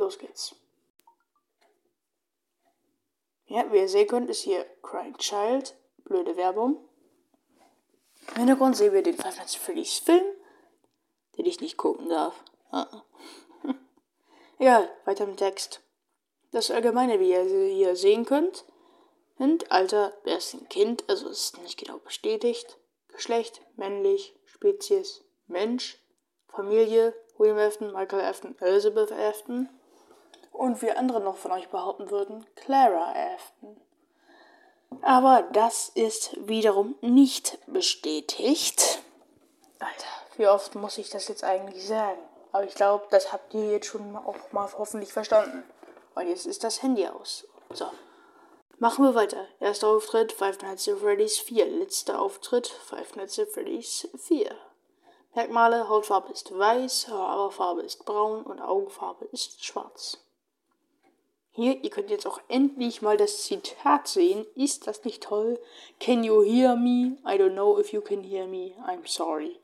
los geht's. Ja, wie ihr sehen könnt, ist hier Crying Child. Blöde Werbung. Im Hintergrund sehen wir den Five Nights at Freddy's Film, den ich nicht gucken darf. Ah. Egal, weiter im Text. Das Allgemeine, wie ihr hier sehen könnt, sind Alter, wer ist ein Kind, also ist nicht genau bestätigt. Geschlecht, männlich, Spezies, Mensch, Familie, William Afton, Michael Afton, Elizabeth Afton. Und wie andere noch von euch behaupten würden, Clara Afton. Aber das ist wiederum nicht bestätigt. Alter, wie oft muss ich das jetzt eigentlich sagen? Aber ich glaube, das habt ihr jetzt schon auch mal hoffentlich verstanden. Und jetzt ist das Handy aus. So. Machen wir weiter. Erster Auftritt Five Nights at Freddy's 4. Letzter Auftritt Five Nights at Freddy's 4. Merkmale: Hautfarbe ist weiß, Haarfarbe ist braun und Augenfarbe ist schwarz. Hier, ihr könnt jetzt auch endlich mal das Zitat sehen. Ist das nicht toll? Can you hear me? I don't know if you can hear me. I'm sorry.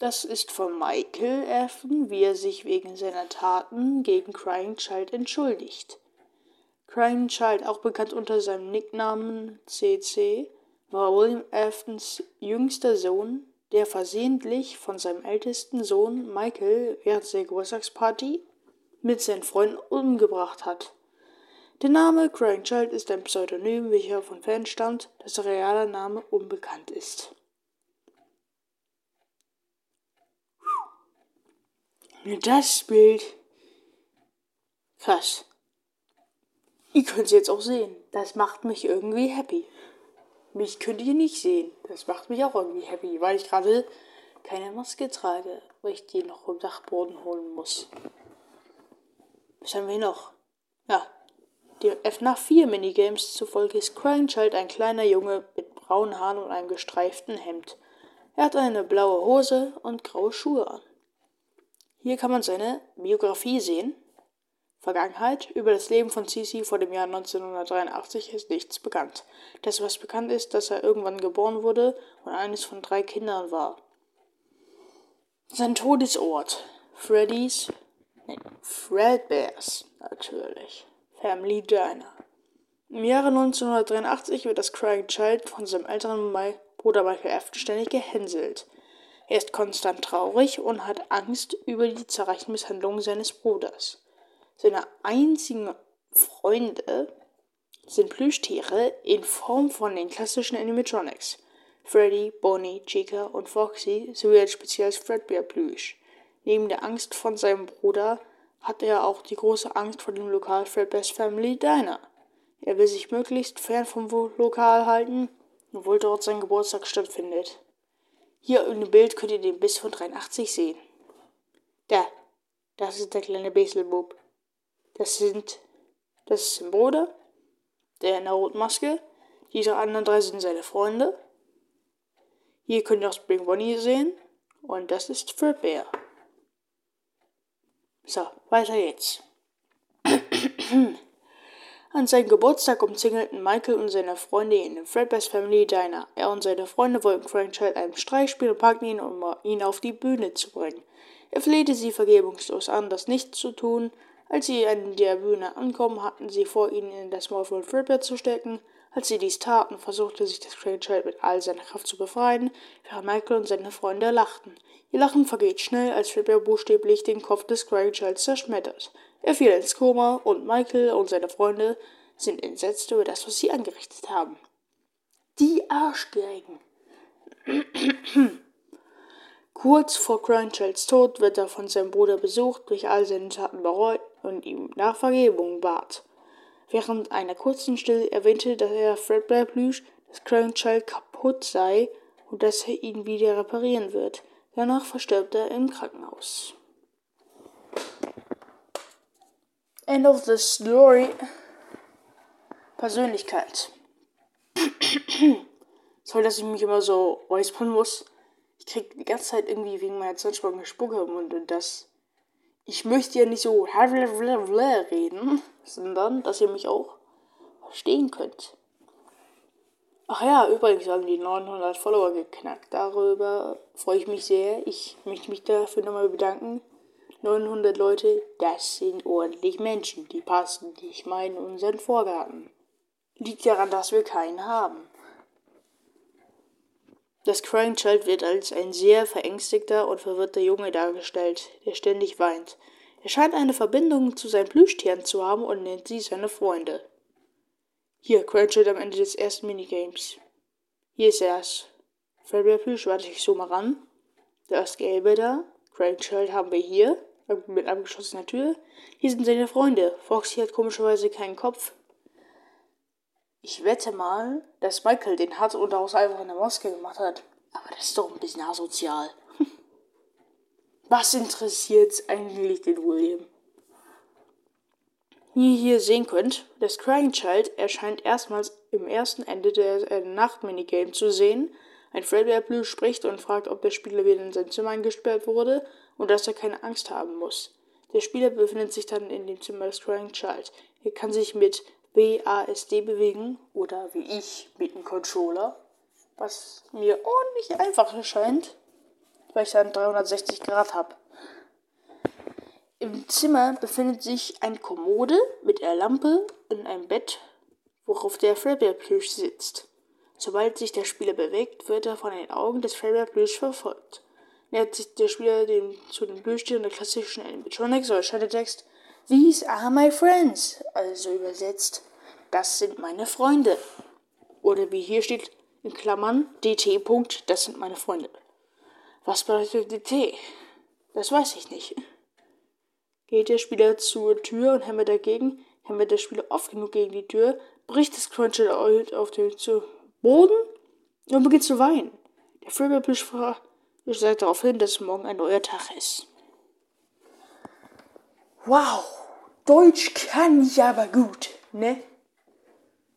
Das ist von Michael Afton, wie er sich wegen seiner Taten gegen Crying Child entschuldigt. Crying Child, auch bekannt unter seinem Nicknamen CC, war William Aftons jüngster Sohn, der versehentlich von seinem ältesten Sohn Michael während der Geburtstagsparty mit seinen Freunden umgebracht hat. Der Name Crying Child ist ein Pseudonym, welcher von Fans stammt, dessen realer Name unbekannt ist. Das Bild. Krass. Ihr könnt es jetzt auch sehen. Das macht mich irgendwie happy. Mich könnt ihr nicht sehen. Das macht mich auch irgendwie happy, weil ich gerade keine Maske trage, weil ich die noch vom Dachboden holen muss. Was haben wir noch? Ja, die FNAF 4 Minigames zufolge ist Crying Child ein kleiner Junge mit braunen Haaren und einem gestreiften Hemd. Er hat eine blaue Hose und graue Schuhe an. Hier kann man seine Biografie sehen. Vergangenheit über das Leben von Cici vor dem Jahr 1983 ist nichts bekannt. Das, was bekannt ist, dass er irgendwann geboren wurde und eines von drei Kindern war. Sein Todesort Freddy's Fredbears, natürlich. Family Diner. Im Jahre 1983 wird das Crying Child von seinem älteren Bruder Michael Afton ständig gehänselt. Er ist konstant traurig und hat Angst über die zahlreichen Misshandlungen seines Bruders. Seine einzigen Freunde sind Plüschtiere in Form von den klassischen Animatronics. Freddy, Bonnie, Chica und Foxy sowie ein spezielles Fredbear-Plüsch. Neben der Angst von seinem Bruder hat er auch die große Angst vor dem Lokal Fredbear's Family Diner. Er will sich möglichst fern vom Lokal halten, obwohl dort sein Geburtstag stattfindet. Hier in dem Bild könnt ihr den Biss von 83 sehen. Da, das ist der kleine Beselbub. Das sind, das ist sein Bruder, der in der roten Maske. Diese anderen drei sind seine Freunde. Hier könnt ihr auch Spring Bonnie sehen. Und das ist Fredbear. So, weiter geht's. An seinem Geburtstag umzingelten Michael und seine Freunde ihn im Fredbear's Family Diner. Er und seine Freunde wollten Frank Child einen Streich spielen und packten ihn, um ihn auf die Bühne zu bringen. Er flehte sie vergebungslos an, das nicht zu tun. Als sie an der Bühne ankommen, hatten sie vor, ihn in das Maul von Fredbear zu stecken. Als sie dies taten, versuchte sich das Frank Child mit all seiner Kraft zu befreien, während Michael und seine Freunde lachten. Ihr Lachen vergeht schnell, als Fredbear buchstäblich den Kopf des Crying Childs zerschmettert. Er fiel ins Koma und Michael und seine Freunde sind entsetzt über das, was sie angerichtet haben. Die Arschgeigen. Kurz vor Crying Childs Tod wird er von seinem Bruder besucht, durch all seine Taten bereut und ihm nach Vergebung bat. Während einer kurzen Stille erwähnte dass er Fredbear Plüsch, dass Crying Child kaputt sei und dass er ihn wieder reparieren wird. Danach verstirbt er im Krankenhaus. End of the story. Persönlichkeit. Soll, dass ich mich immer so räuspern muss. Ich krieg die ganze Zeit irgendwie wegen meiner Zundspange Spucke im Mund und das. Ich möchte ja nicht so reden, sondern dass ihr mich auch verstehen könnt. Ach ja, übrigens haben die 900 Follower geknackt. Darüber freue ich mich sehr. Ich möchte mich dafür nochmal bedanken. 900 Leute, das sind ordentlich Menschen. Die passen nicht mal in unseren Vorgarten. Liegt daran, dass wir keinen haben. Das Crying Child wird als ein sehr verängstigter und verwirrter Junge dargestellt, der ständig weint. Er scheint eine Verbindung zu seinen Plüschtieren zu haben und nennt sie seine Freunde. Hier, Crying Child am Ende des ersten Minigames. Hier ist er's. Fredbear Plüsch, warte ich so mal ran. Da ist Gelbe da. Crying Child haben wir hier, mit abgeschlossener Tür. Hier sind seine Freunde. Foxy hat komischerweise keinen Kopf. Ich wette mal, dass Michael den hat und daraus einfach eine Maske gemacht hat. Aber das ist doch ein bisschen asozial. Was interessiert eigentlich den William? Wie ihr hier sehen könnt, das Crying Child erscheint erstmals im ersten Ende der äh, Nacht-Minigame zu sehen. Ein Fredbear Blue spricht und fragt, ob der Spieler wieder in sein Zimmer eingesperrt wurde und dass er keine Angst haben muss. Der Spieler befindet sich dann in dem Zimmer des Crying Child. Er kann sich mit BASD bewegen oder wie ich mit dem Controller, was mir ordentlich einfach erscheint weil ich dann 360 Grad habe. Im Zimmer befindet sich eine Kommode mit einer Lampe und einem Bett, worauf der Freibear-Plüsch sitzt. Sobald sich der Spieler bewegt, wird er von den Augen des Freibear-Plüsch verfolgt. Nähert sich der Spieler dem, zu den Plüschtieren der klassischen Animatronics oder erscheint der Text These are my friends, also übersetzt, das sind meine Freunde. Oder wie hier steht in Klammern DT. Das sind meine Freunde. Was bedeutet DT? Das weiß ich nicht. Geht der Spieler zur Tür und hämmert dagegen, hämmert der Spieler oft genug gegen die Tür, bricht das Crunchy auf den Boden und beginnt zu weinen. Der Freebill-Plüsch sagt darauf hin, dass morgen ein neuer Tag ist. Wow, Deutsch kann ich aber gut, ne?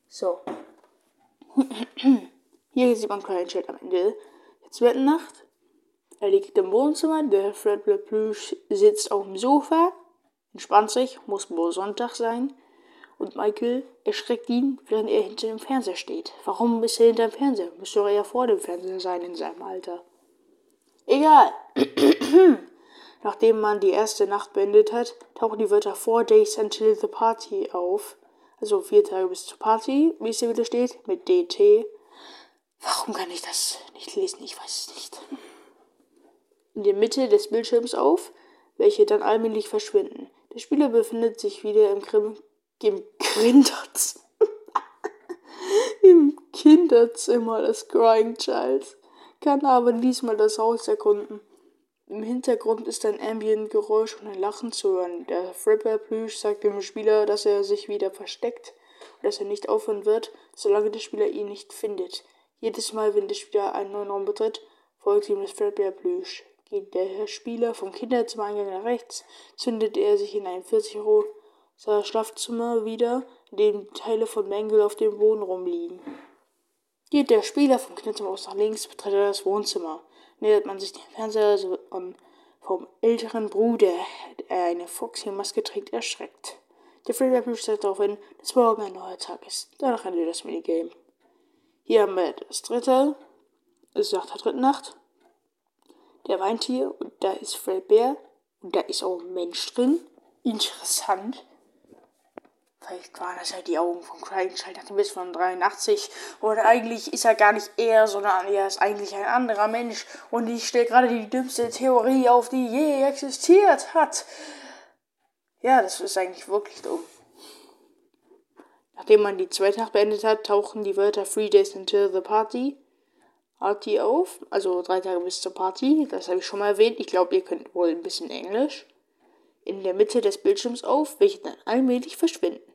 So. Hier sieht man Crying Chat am Ende der zweiten Nacht. Er liegt im Wohnzimmer, der Fred Plüsch sitzt auf dem Sofa, entspannt sich, muss wohl Sonntag sein. Und Michael erschreckt ihn, während er hinter dem Fernseher steht. Warum ist er hinter dem Fernseher? Müsste er ja vor dem Fernseher sein in seinem Alter. Egal. Nachdem man die erste Nacht beendet hat, tauchen die Wörter Four Days Until the Party auf. Also vier Tage bis zur Party, wie es hier wieder steht, mit DT. Warum kann ich das nicht lesen? Ich weiß es nicht in der Mitte des Bildschirms auf, welche dann allmählich verschwinden. Der Spieler befindet sich wieder im, Krim im Kinderzimmer. Im Kinderzimmer des Crying Childs, kann aber diesmal das Haus erkunden. Im Hintergrund ist ein Ambient-Geräusch und ein Lachen zu hören. Der Fripper-Plüsch sagt dem Spieler, dass er sich wieder versteckt und dass er nicht aufhören wird, solange der Spieler ihn nicht findet. Jedes Mal, wenn der Spieler einen neuen Raum betritt, folgt ihm das Fripper-Plüsch. Geht der Spieler vom Kinderzimmereingang nach rechts, zündet er sich in ein 40 rosa Schlafzimmer wieder, in dem Teile von Mängel auf dem Boden rumliegen. Geht der Spieler vom Kinderzimmer aus nach links, betritt er das Wohnzimmer. Nähert man sich dem Fernseher so, um, vom älteren Bruder, der eine Foxy-Maske trägt, erschreckt. Der Fredbear sagt darauf hin, dass morgen ein neuer Tag ist. Danach endet das Minigame. Hier haben wir das dritte, es ist nach der dritten Nacht der weint hier und da ist Fredbear und da ist auch ein Mensch drin. Interessant. Vielleicht waren das ja die Augen von Crying Child nach dem Biss von 83. Oder eigentlich ist er gar nicht er, sondern er ist eigentlich ein anderer Mensch. Und ich stelle gerade die dümmste Theorie auf, die je existiert hat. Ja, das ist eigentlich wirklich dumm. Nachdem man die zweite Nacht beendet hat, tauchen die Wörter Three Days Until the Party auf, also drei Tage bis zur Party, das habe ich schon mal erwähnt. Ich glaube, ihr könnt wohl ein bisschen Englisch. In der Mitte des Bildschirms auf, welche dann allmählich verschwinden.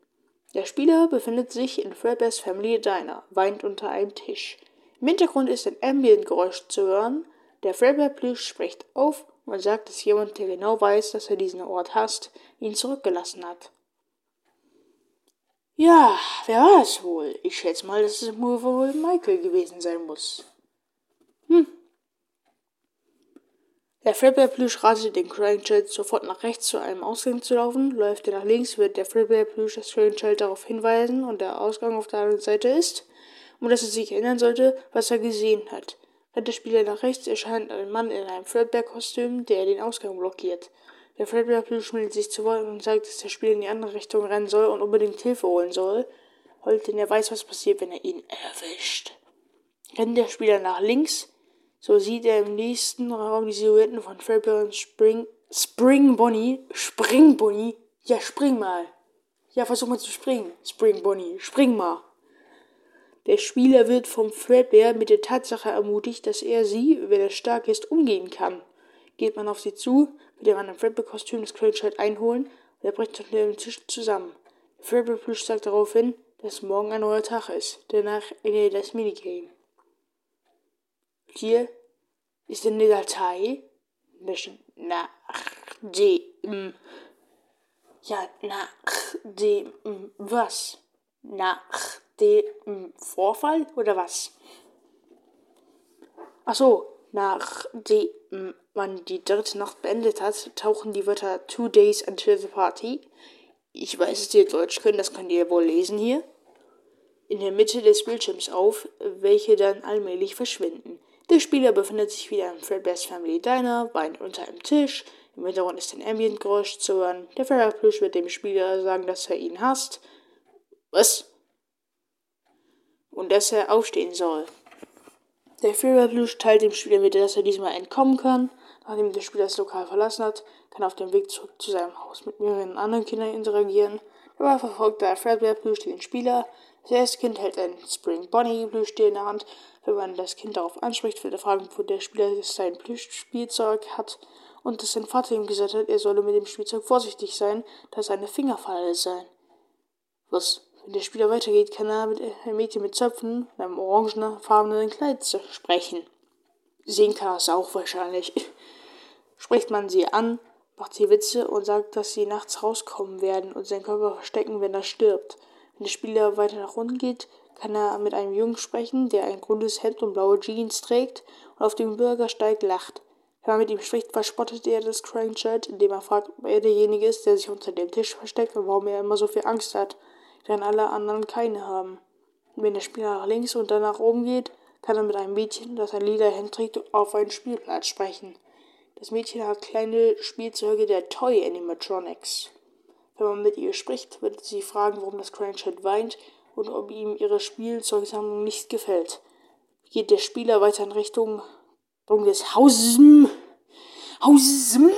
Der Spieler befindet sich in Fredbear's Family Diner, weint unter einem Tisch. Im Hintergrund ist ein Ambient-Geräusch zu hören. Der Fredbear-Plüsch spricht auf und sagt, dass jemand, der genau weiß, dass er diesen Ort hasst, ihn zurückgelassen hat. Ja, wer war es wohl? Ich schätze mal, dass es wohl Michael gewesen sein muss. Hm. Der Fredbear-Plüsch ratet den Crying Child sofort nach rechts zu einem Ausgang zu laufen. Läuft er nach links, wird der Fredbear-Plüsch das Crying Child darauf hinweisen und der Ausgang auf der anderen Seite ist, um dass er sich erinnern sollte, was er gesehen hat. Rennt der Spieler nach rechts, erscheint ein Mann in einem Fredbear-Kostüm, der den Ausgang blockiert. Der Fredbear Plüsch meldet sich zu Wort und sagt, dass der Spieler in die andere Richtung rennen soll und unbedingt Hilfe holen soll. Holt, denn er weiß, was passiert, wenn er ihn erwischt. Rennt der Spieler nach links, so sieht er im nächsten Raum die Silhouetten von Fredbear und Spring, Spring Bonnie. Spring Bonnie? Ja, spring mal. Ja, versuch mal zu springen. Spring Bonnie, spring mal. Der Spieler wird vom Fredbear mit der Tatsache ermutigt, dass er sie, wenn er stark ist, umgehen kann. Geht man auf sie zu, wird er ein Fredbear-Kostüm das Craigshide einholen und er bricht unter dem Tisch zusammen. Fredbear-Plüsch sagt daraufhin, dass morgen ein neuer Tag ist. Danach endet das Minigame. Hier ist eine Datei, nach dem, ja, nach dem, was? Nach dem Vorfall oder was? Ach so, nachdem man die dritte Nacht beendet hat, tauchen die Wörter Two Days Until the Party. Ich weiß, dass ihr Deutsch könnt, das könnt ihr wohl lesen hier. In der Mitte des Bildschirms auf, welche dann allmählich verschwinden. Der Spieler befindet sich wieder im Fredbear's Family Diner, weint unter einem Tisch. Im Hintergrund ist ein Ambient-Geräusch zu hören. Der Ferraplush wird dem Spieler sagen, dass er ihn hasst. Was? Und dass er aufstehen soll. Der Ferraplush teilt dem Spieler mit, dass er diesmal entkommen kann. Nachdem der Spieler das Lokal verlassen hat, kann er auf dem Weg zurück zu seinem Haus mit mehreren anderen Kindern interagieren. Dabei verfolgt der Fredbear Plüsch den Spieler. Das erste Kind hält ein Spring Bonnie Plüschtier in der Hand. Wenn man das Kind darauf anspricht, wird er fragen, wo der Spieler sein Plüschspielzeug hat und dass sein Vater ihm gesagt hat, er solle mit dem Spielzeug vorsichtig sein, da es eine Fingerfalle sei. Was? Wenn der Spieler weitergeht, kann er mit einem Mädchen mit Zöpfen und einem orangefarbenen Kleid sprechen. Sehen kann er es auch wahrscheinlich. Spricht man sie an, macht sie Witze und sagt, dass sie nachts rauskommen werden und seinen Körper verstecken, wenn er stirbt. Wenn der Spieler weiter nach unten geht, kann er mit einem Jungen sprechen, der ein grünes Hemd und blaue Jeans trägt und auf dem Bürgersteig lacht. Wenn man mit ihm spricht, verspottet er das Crankchat, indem er fragt, ob er derjenige ist, der sich unter dem Tisch versteckt und warum er immer so viel Angst hat, während alle anderen keine haben. Wenn der Spieler nach links und dann nach oben geht, kann er mit einem Mädchen, das ein lila Hemd trägt, auf einen Spielplatz sprechen. Das Mädchen hat kleine Spielzeuge der Toy Animatronics. Wenn man mit ihr spricht, wird sie fragen, warum das Crankchat weint und ob ihm ihre Spielzeugsammlung nicht gefällt. Geht der Spieler weiter in Richtung Richtung des Hauses. Hauses.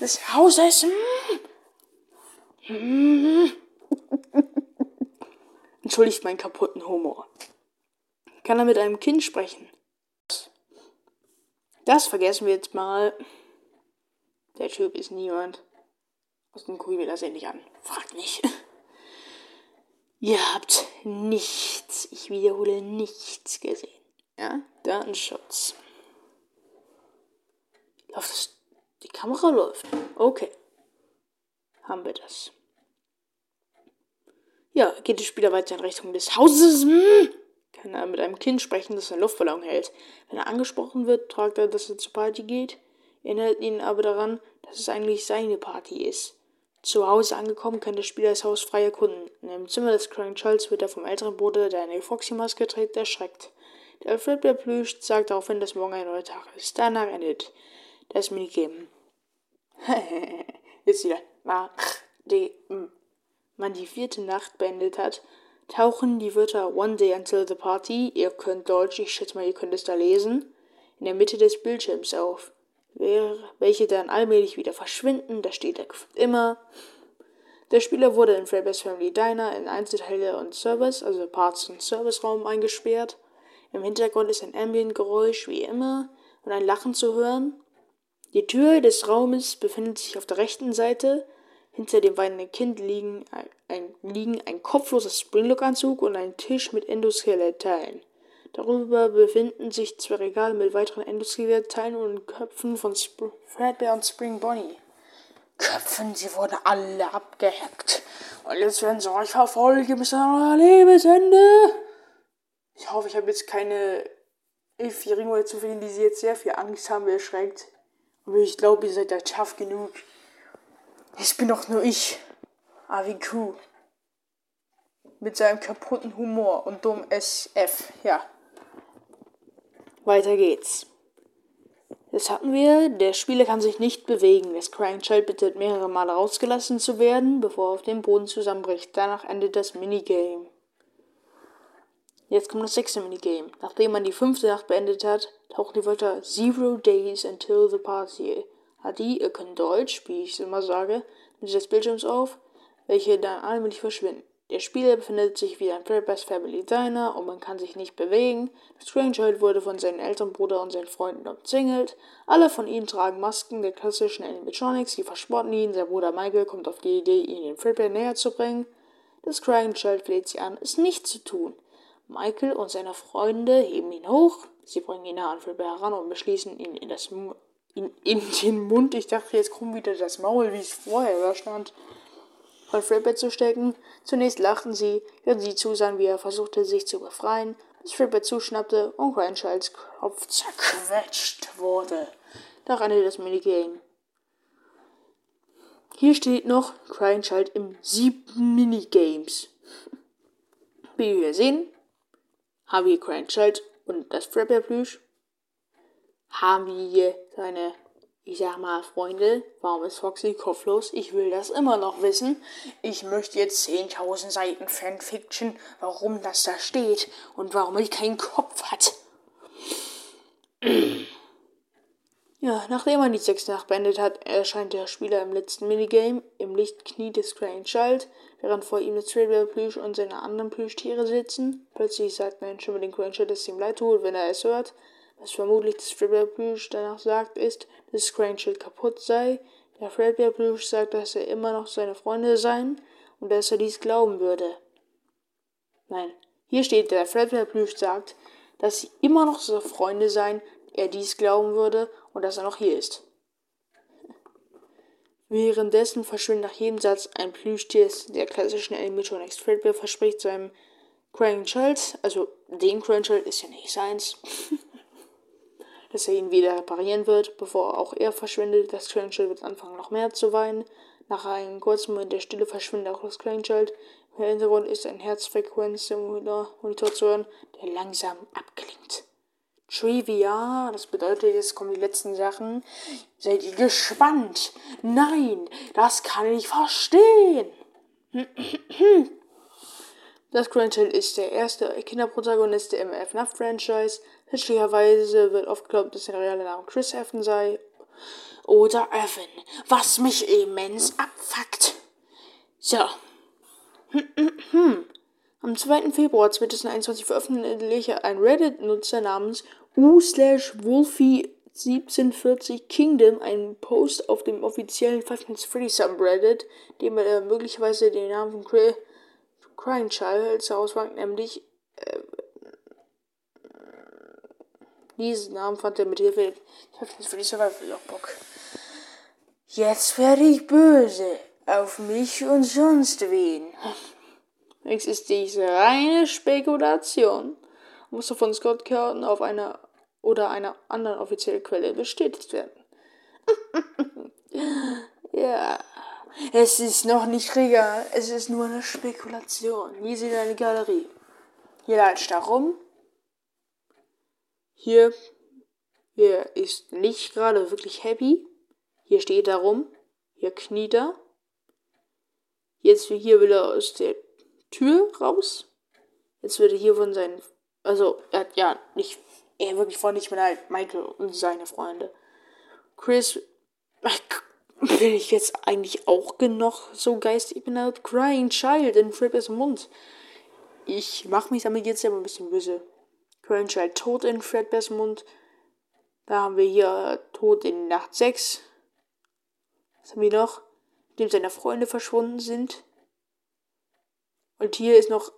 Des Hauses. Entschuldigt meinen kaputten Humor. Kann er mit einem Kind sprechen? Das vergessen wir jetzt mal. Der Typ ist niemand. Aus dem gucke ich mir das endlich an. Fragt nicht. Ihr habt nichts, ich wiederhole nichts gesehen. Ja, Datenschutz. Läuft das? Die Kamera läuft. Okay. Haben wir das. Ja, geht der Spieler weiter in Richtung des Hauses. Hm? Kann er mit einem Kind sprechen, das einen Luftballon hält. Wenn er angesprochen wird, fragt er, dass er zur Party geht, erinnert ihn aber daran, dass es eigentlich seine Party ist. Zu Hause angekommen, kann der Spieler das Haus frei erkunden. In einem Zimmer des Crank Charles wird er vom älteren Bruder, der eine Foxy-Maske trägt, erschreckt. Der Alfred Plüsch sagt daraufhin, dass morgen ein neuer Tag ist. Danach endet das Minigame. Jetzt wieder. Nachdem man die vierte Nacht beendet hat, tauchen die Wörter One Day Until the Party, ihr könnt Deutsch, ich schätze mal, ihr könnt es da lesen, in der Mitte des Bildschirms auf welche dann allmählich wieder verschwinden. Da steht er immer. Der Spieler wurde in Fredbear's Family Diner in Einzelteile und Service, also Parts und Serviceraum eingesperrt. Im Hintergrund ist ein Ambient-Geräusch wie immer und ein Lachen zu hören. Die Tür des Raumes befindet sich auf der rechten Seite. Hinter dem weinenden Kind liegen ein, liegen ein kopfloser Springlock-Anzug und ein Tisch mit Endoskelettteilen. Darüber befinden sich zwei Regale mit weiteren Endoskelettteilen und Köpfen von Sp Fredbear und Spring Bonnie. Köpfen, sie wurden alle abgehackt. Und jetzt werden sie euch verfolgen bis an euer Lebensende. Ich hoffe, ich habe jetzt keine Elfjährigen oder zu finden, die sie jetzt sehr viel Angst haben, erschreckt. Aber ich glaube, ihr seid da tough genug. Ich bin doch nur ich. AWQ. Mit seinem kaputten Humor und dumm SF. Ja. Weiter geht's. Das hatten wir. Der Spieler kann sich nicht bewegen. Das Crying Child bittet mehrere Male rausgelassen zu werden, bevor er auf dem Boden zusammenbricht. Danach endet das Minigame. Jetzt kommt das sechste Minigame. Nachdem man die fünfte Nacht beendet hat, tauchen die Wörter Zero Days until the Party. Adi, ihr könnt Deutsch, wie ich es immer sage, mit des Bildschirms auf, welche dann allmählich verschwinden. Der Spieler befindet sich wieder in Fredbear's Family Diner und man kann sich nicht bewegen. Das Strangehold wurde von seinen Eltern, Bruder und seinen Freunden umzingelt. Alle von ihnen tragen Masken der klassischen Animatronics, sie verspotten ihn. Sein Bruder Michael kommt auf die Idee, ihn den Fredbear näher zu bringen. Das Crying Child fleht sie an, es nicht zu tun. Michael und seine Freunde heben ihn hoch. Sie bringen ihn nah an Fredbear heran und beschließen, ihn in, das, in, in den Mund, ich dachte, jetzt kommt wieder das Maul, wie es vorher da stand von Fredbear zu stecken. Zunächst lachten sie, während sie zusahen, wie er versuchte, sich zu befreien, bis Fredbear zuschnappte und Grandchilds Kopf zerquetscht wurde. Nach Ende das Minigame. Hier steht noch Grandchild im siebten Minigames. Wie wir sehen, haben wir Grandchild und das Fredbear Plüsch. Haben wir seine ich sag mal, Freunde, warum ist Foxy kopflos? Ich will das immer noch wissen. Ich möchte jetzt 10.000 Seiten Fanfiction, warum das da steht und warum er keinen Kopf hat. ja, nachdem man die sechste Nacht beendet hat, erscheint der Spieler im letzten Minigame im Lichtknie des Crying Child, während vor ihm das Tradewell Plüsch und seine anderen Plüschtiere sitzen. Plötzlich sagt ein Stimme den Crying Child, dass es ihm leid tut, wenn er es hört. Was vermutlich das Fredbear Plüsch danach sagt, ist, dass Crane kaputt sei. Der Fredbear Plüsch sagt, dass er immer noch seine Freunde seien und dass er dies glauben würde. Nein, hier steht, der Fredbear Plüsch sagt, dass sie immer noch seine Freunde seien, er dies glauben würde und dass er noch hier ist. Währenddessen verschwindet nach jedem Satz ein Plüschtier der klassischen Animatronics. Fredbear verspricht seinem Crying Child, also den Crying Child ist ja nicht seins, dass er ihn wieder reparieren wird, bevor auch er verschwindet. Das Crankchild wird anfangen noch mehr zu weinen. Nach einem kurzen Moment der Stille verschwindet auch das Crankchild. Im Hintergrund ist ein Herzfrequenzmonitor zu hören, der langsam abklingt. Trivia, das bedeutet, jetzt kommen die letzten Sachen. Seid ihr gespannt? Nein, das kann ich verstehen. Das Crankchild ist der erste Kinderprotagonist der MF-NAF-Franchise. Fälschlicherweise wird oft geglaubt, dass sein realer Name Chris Evan sei. Oder Evan, was mich immens abfuckt. So. Am 2. Februar 2021 veröffentlichte ein Reddit-Nutzer namens u/wolfie1740 Kingdom einen Post auf dem offiziellen Five Nights Freddy Subreddit, dem er möglicherweise den Namen von Cry Crying Child zur Auswahl, nämlich äh, diesen Namen fand er mit Hilfe für die Survival Logbook. Jetzt werde ich böse auf mich und sonst wen. Es ist diese reine Spekulation. Musste von Scott Curtin auf einer oder einer anderen offiziellen Quelle bestätigt werden. ja, es ist noch nicht real. Es ist nur eine Spekulation. Hier sieht eine Galerie. Hier latscht da rum hier, hier ist nicht gerade wirklich happy. Hier steht er rum. Hier kniet er. Jetzt hier will er aus der Tür raus. Jetzt wird er hier von seinen. Also, er hat ja nicht. Er wirklich von nicht mit halt Michael und seine Freunde. Chris. Bin ich jetzt eigentlich auch genug so geistig? Ich bin halt Crying Child in Frippers Mund. Ich mach mich damit jetzt selber ein bisschen böse. Grandchild tot in Fredbears Mund. Da haben wir hier Tod in Nacht 6. Was haben wir noch? Dem seine Freunde verschwunden sind. Und hier ist noch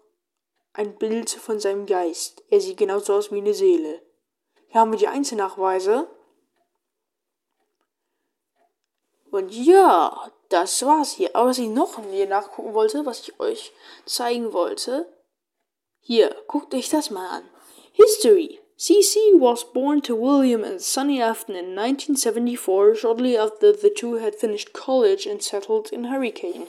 ein Bild von seinem Geist. Er sieht genauso aus wie eine Seele. Hier haben wir die Einzelnachweise. Und ja, das war's hier. Aber was ich noch hier nachgucken wollte, was ich euch zeigen wollte. Hier, guckt euch das mal an. History CC was born to William and Sunny Afton in 1974, shortly after the two had finished college and settled in Hurricane.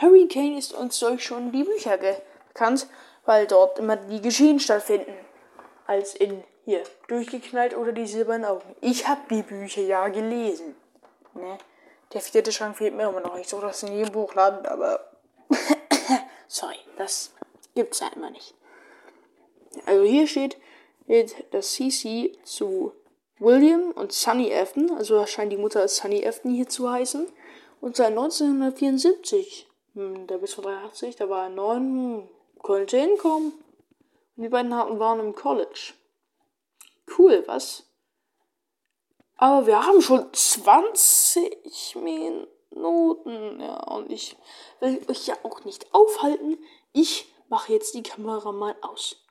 Hurricane ist uns durch schon die Bücher bekannt, weil dort immer die Geschehen stattfinden. Als in hier, durchgeknallt oder die silbernen Augen. Ich habe die Bücher ja gelesen. Ne? Der vierte Schrank fehlt mir immer noch. Ich suche das in jedem Buchladen, aber. Sorry, das gibt's ja immer nicht. Also hier steht, dass CC zu William und Sunny Afton, also scheint die Mutter Sunny Afton hier zu heißen, und seit 1974, hm, der bis von 83, da war er neun, hm, könnte hinkommen. Und die beiden waren im College. Cool, was? Aber wir haben schon 20 Minuten. Ja, und ich will euch ja auch nicht aufhalten. Ich mache jetzt die Kamera mal aus.